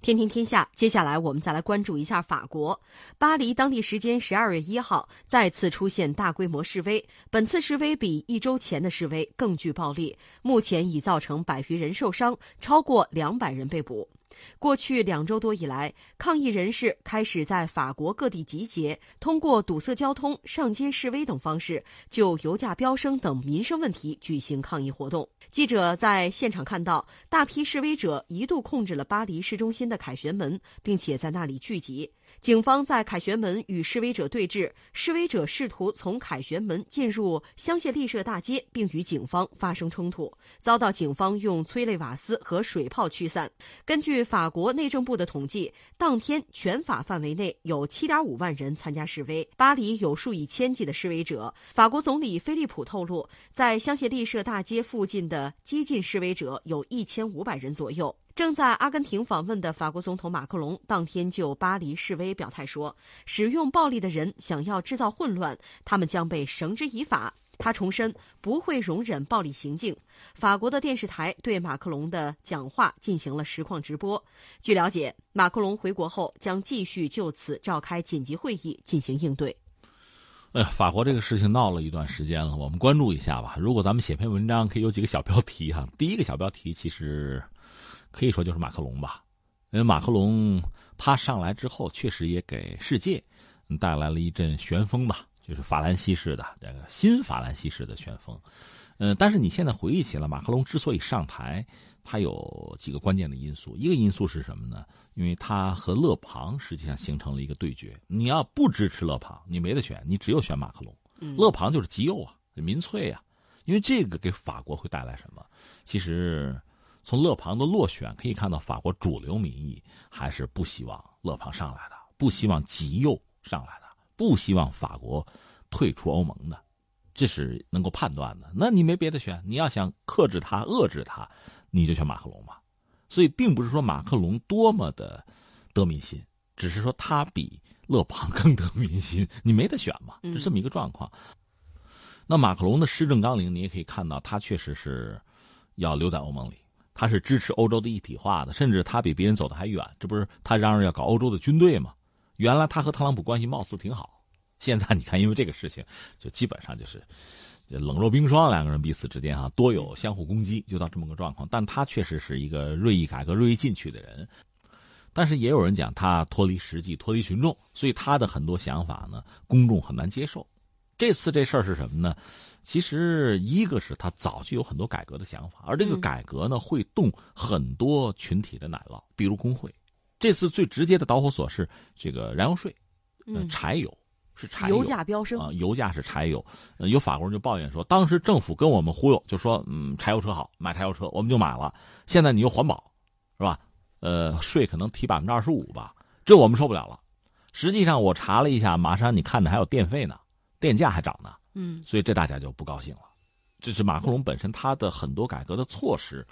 天天天下，接下来我们再来关注一下法国巴黎。当地时间十二月一号，再次出现大规模示威。本次示威比一周前的示威更具暴力，目前已造成百余人受伤，超过两百人被捕。过去两周多以来，抗议人士开始在法国各地集结，通过堵塞交通、上街示威等方式，就油价飙升等民生问题举行抗议活动。记者在现场看到，大批示威者一度控制了巴黎市中心的凯旋门，并且在那里聚集。警方在凯旋门与示威者对峙，示威者试图从凯旋门进入香榭丽舍大街，并与警方发生冲突，遭到警方用催泪瓦斯和水炮驱散。根据法国内政部的统计，当天全法范围内有7.5万人参加示威，巴黎有数以千计的示威者。法国总理菲利普透露，在香榭丽舍大街附近的激进示威者有一千五百人左右。正在阿根廷访问的法国总统马克龙当天就巴黎示威表态说：“使用暴力的人想要制造混乱，他们将被绳之以法。”他重申不会容忍暴力行径。法国的电视台对马克龙的讲话进行了实况直播。据了解，马克龙回国后将继续就此召开紧急会议进行应对。哎呀，法国这个事情闹了一段时间了，我们关注一下吧。如果咱们写篇文章，可以有几个小标题哈。第一个小标题其实。可以说就是马克龙吧，因为马克龙他上来之后，确实也给世界带来了一阵旋风吧，就是法兰西式的这个新法兰西式的旋风。嗯，但是你现在回忆起来，马克龙之所以上台，他有几个关键的因素。一个因素是什么呢？因为他和勒庞实际上形成了一个对决。你要不支持勒庞，你没得选，你只有选马克龙。勒庞就是极右啊，民粹啊。因为这个给法国会带来什么？其实。从勒庞的落选可以看到，法国主流民意还是不希望勒庞上来的，不希望极右上来的，不希望法国退出欧盟的，这是能够判断的。那你没别的选，你要想克制他、遏制他，你就选马克龙嘛。所以，并不是说马克龙多么的得民心，只是说他比勒庞更得民心。你没得选嘛，是这么一个状况。那马克龙的施政纲领，你也可以看到，他确实是要留在欧盟里。他是支持欧洲的一体化的，甚至他比别人走的还远。这不是他嚷嚷要搞欧洲的军队吗？原来他和特朗普关系貌似挺好，现在你看，因为这个事情，就基本上就是冷若冰霜，两个人彼此之间哈多有相互攻击，就到这么个状况。但他确实是一个锐意改革、锐意进取的人，但是也有人讲他脱离实际、脱离群众，所以他的很多想法呢，公众很难接受。这次这事儿是什么呢？其实一个是他早就有很多改革的想法，而这个改革呢，会动很多群体的奶酪，比如工会。这次最直接的导火索是这个燃油税，嗯，柴油是柴油，油价飙升啊，油价是柴油。有法国人就抱怨说，当时政府跟我们忽悠，就说嗯，柴油车好，买柴油车，我们就买了。现在你又环保，是吧？呃，税可能提百分之二十五吧，这我们受不了了。实际上我查了一下，马上你看着还有电费呢。电价还涨呢，嗯，所以这大家就不高兴了。这是马克龙本身他的很多改革的措施，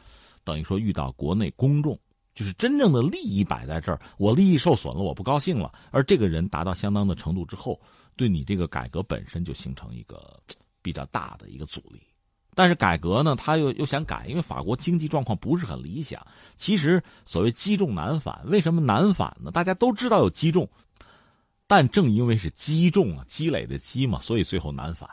等于说遇到国内公众，就是真正的利益摆在这儿，我利益受损了，我不高兴了。而这个人达到相当的程度之后，对你这个改革本身就形成一个比较大的一个阻力。但是改革呢，他又又想改，因为法国经济状况不是很理想。其实所谓积重难返，为什么难返呢？大家都知道有积重。但正因为是积重啊，积累的积嘛，所以最后难返。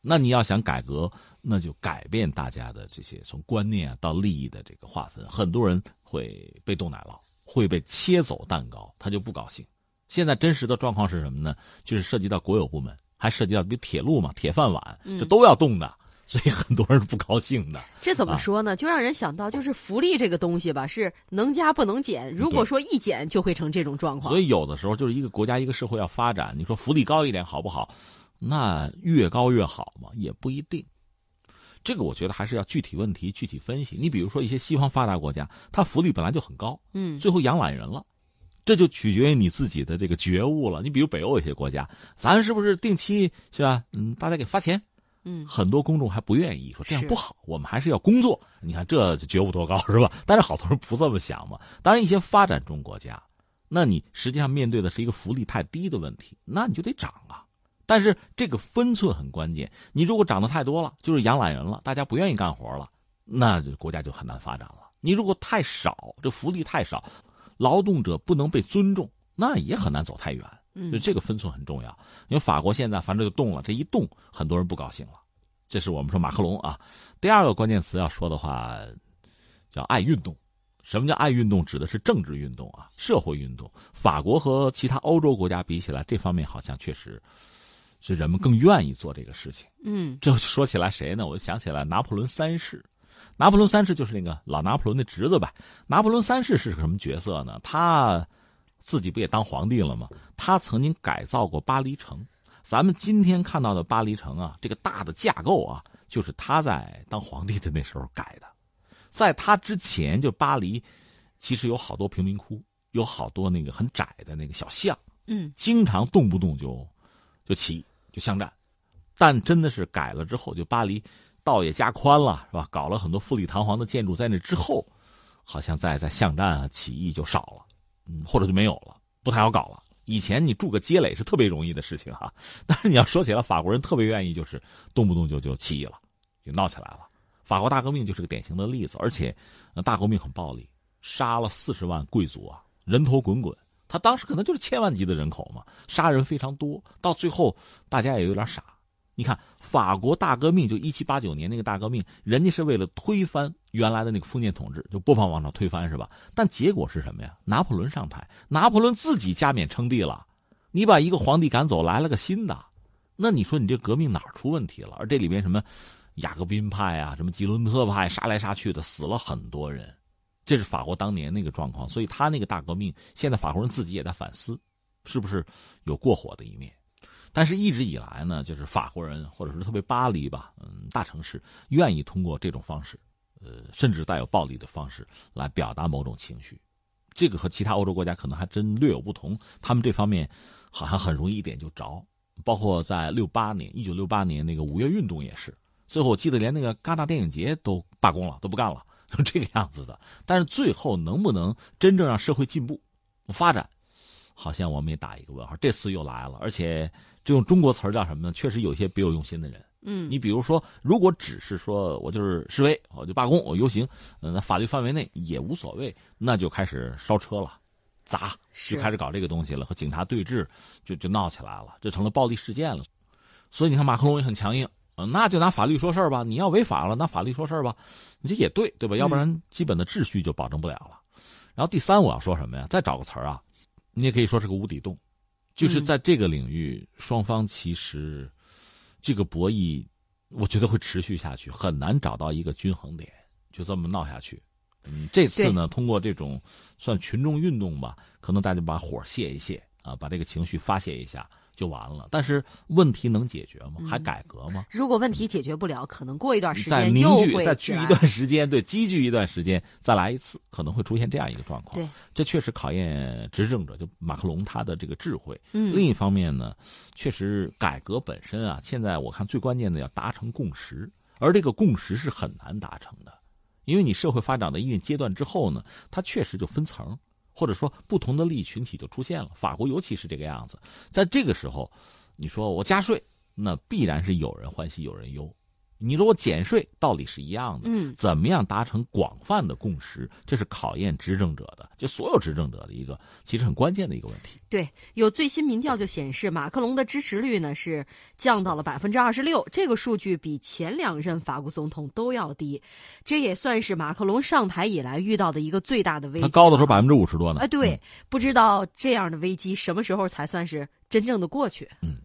那你要想改革，那就改变大家的这些从观念啊到利益的这个划分。很多人会被动奶酪，会被切走蛋糕，他就不高兴。现在真实的状况是什么呢？就是涉及到国有部门，还涉及到比如铁路嘛，铁饭碗，这都要动的。所以很多人是不高兴的。这怎么说呢？就让人想到，就是福利这个东西吧，是能加不能减。如果说一减，就会成这种状况。所以有的时候就是一个国家、一个社会要发展，你说福利高一点好不好？那越高越好嘛，也不一定。这个我觉得还是要具体问题具体分析。你比如说一些西方发达国家，它福利本来就很高，嗯，最后养懒人了，这就取决于你自己的这个觉悟了。你比如北欧有些国家，咱是不是定期是吧？嗯，大家给发钱。嗯，很多公众还不愿意说这样不好，我们还是要工作。你看这觉悟多高是吧？但是好多人不这么想嘛。当然，一些发展中国家，那你实际上面对的是一个福利太低的问题，那你就得涨啊。但是这个分寸很关键，你如果涨得太多了，就是养懒人了，大家不愿意干活了，那国家就很难发展了。你如果太少，这福利太少，劳动者不能被尊重，那也很难走太远。嗯就这个分寸很重要。因为法国现在反正就动了，这一动，很多人不高兴了。这是我们说马克龙啊。第二个关键词要说的话，叫爱运动。什么叫爱运动？指的是政治运动啊，社会运动。法国和其他欧洲国家比起来，这方面好像确实是人们更愿意做这个事情。嗯这说起来谁呢？我就想起来拿破仑三世。拿破仑三世就是那个老拿破仑的侄子吧。拿破仑三世是个什么角色呢？他自己不也当皇帝了吗？他曾经改造过巴黎城。咱们今天看到的巴黎城啊，这个大的架构啊，就是他在当皇帝的那时候改的。在他之前，就巴黎其实有好多贫民窟，有好多那个很窄的那个小巷。嗯经常动不动就就起义就巷战，但真的是改了之后，就巴黎道也加宽了，是吧？搞了很多富丽堂皇的建筑，在那之后，好像在在巷战啊起义就少了，嗯，或者就没有了，不太好搞了。以前你筑个街垒是特别容易的事情哈，但是你要说起来，法国人特别愿意就是动不动就就起义了，就闹起来了。法国大革命就是个典型的例子，而且，大革命很暴力，杀了四十万贵族啊，人头滚滚。他当时可能就是千万级的人口嘛，杀人非常多，到最后大家也有点傻。你看法国大革命，就一七八九年那个大革命，人家是为了推翻原来的那个封建统治，就不妨王朝推翻是吧？但结果是什么呀？拿破仑上台，拿破仑自己加冕称帝了，你把一个皇帝赶走，来了个新的，那你说你这革命哪出问题了？而这里边什么雅各宾派啊，什么吉伦特派，杀来杀去的，死了很多人。这是法国当年那个状况，所以他那个大革命，现在法国人自己也在反思，是不是有过火的一面？但是，一直以来呢，就是法国人或者是特别巴黎吧，嗯，大城市愿意通过这种方式，呃，甚至带有暴力的方式来表达某种情绪。这个和其他欧洲国家可能还真略有不同，他们这方面好像很容易一点就着。包括在六八年，一九六八年那个五月运动也是，最后我记得连那个戛纳电影节都罢工了，都不干了。就这个样子的，但是最后能不能真正让社会进步、发展，好像我们也打一个问号。这次又来了，而且这用中国词儿叫什么呢？确实有些别有用心的人。嗯，你比如说，如果只是说我就是示威，我就罢工，我游行，嗯，那法律范围内也无所谓，那就开始烧车了，砸，就开始搞这个东西了，和警察对峙，就就闹起来了，这成了暴力事件了。所以你看，马克龙也很强硬。那就拿法律说事儿吧。你要违法了，拿法律说事儿吧。你这也对，对吧？要不然基本的秩序就保证不了了。然后第三，我要说什么呀？再找个词儿啊，你也可以说是个无底洞，就是在这个领域，双方其实这个博弈，我觉得会持续下去，很难找到一个均衡点，就这么闹下去。嗯，这次呢，通过这种算群众运动吧，可能大家把火泄一泄啊，把这个情绪发泄一下。就完了，但是问题能解决吗？还改革吗？如果问题解决不了，可能过一段时再间凝聚、再聚一段时间，对，积聚一段时间，再来一次，可能会出现这样一个状况。对，这确实考验执政者，就马克龙他的这个智慧。嗯，另一方面呢，确实改革本身啊，现在我看最关键的要达成共识，而这个共识是很难达成的，因为你社会发展到一定阶段之后呢，它确实就分层。或者说，不同的利益群体就出现了。法国尤其是这个样子，在这个时候，你说我加税，那必然是有人欢喜有人忧。你说我减税，道理是一样的。嗯，怎么样达成广泛的共识，这是考验执政者的，就所有执政者的一个其实很关键的一个问题。对，有最新民调就显示，马克龙的支持率呢是降到了百分之二十六，这个数据比前两任法国总统都要低，这也算是马克龙上台以来遇到的一个最大的危机。他高的时候百分之五十多呢。哎，对，不知道这样的危机什么时候才算是真正的过去。嗯。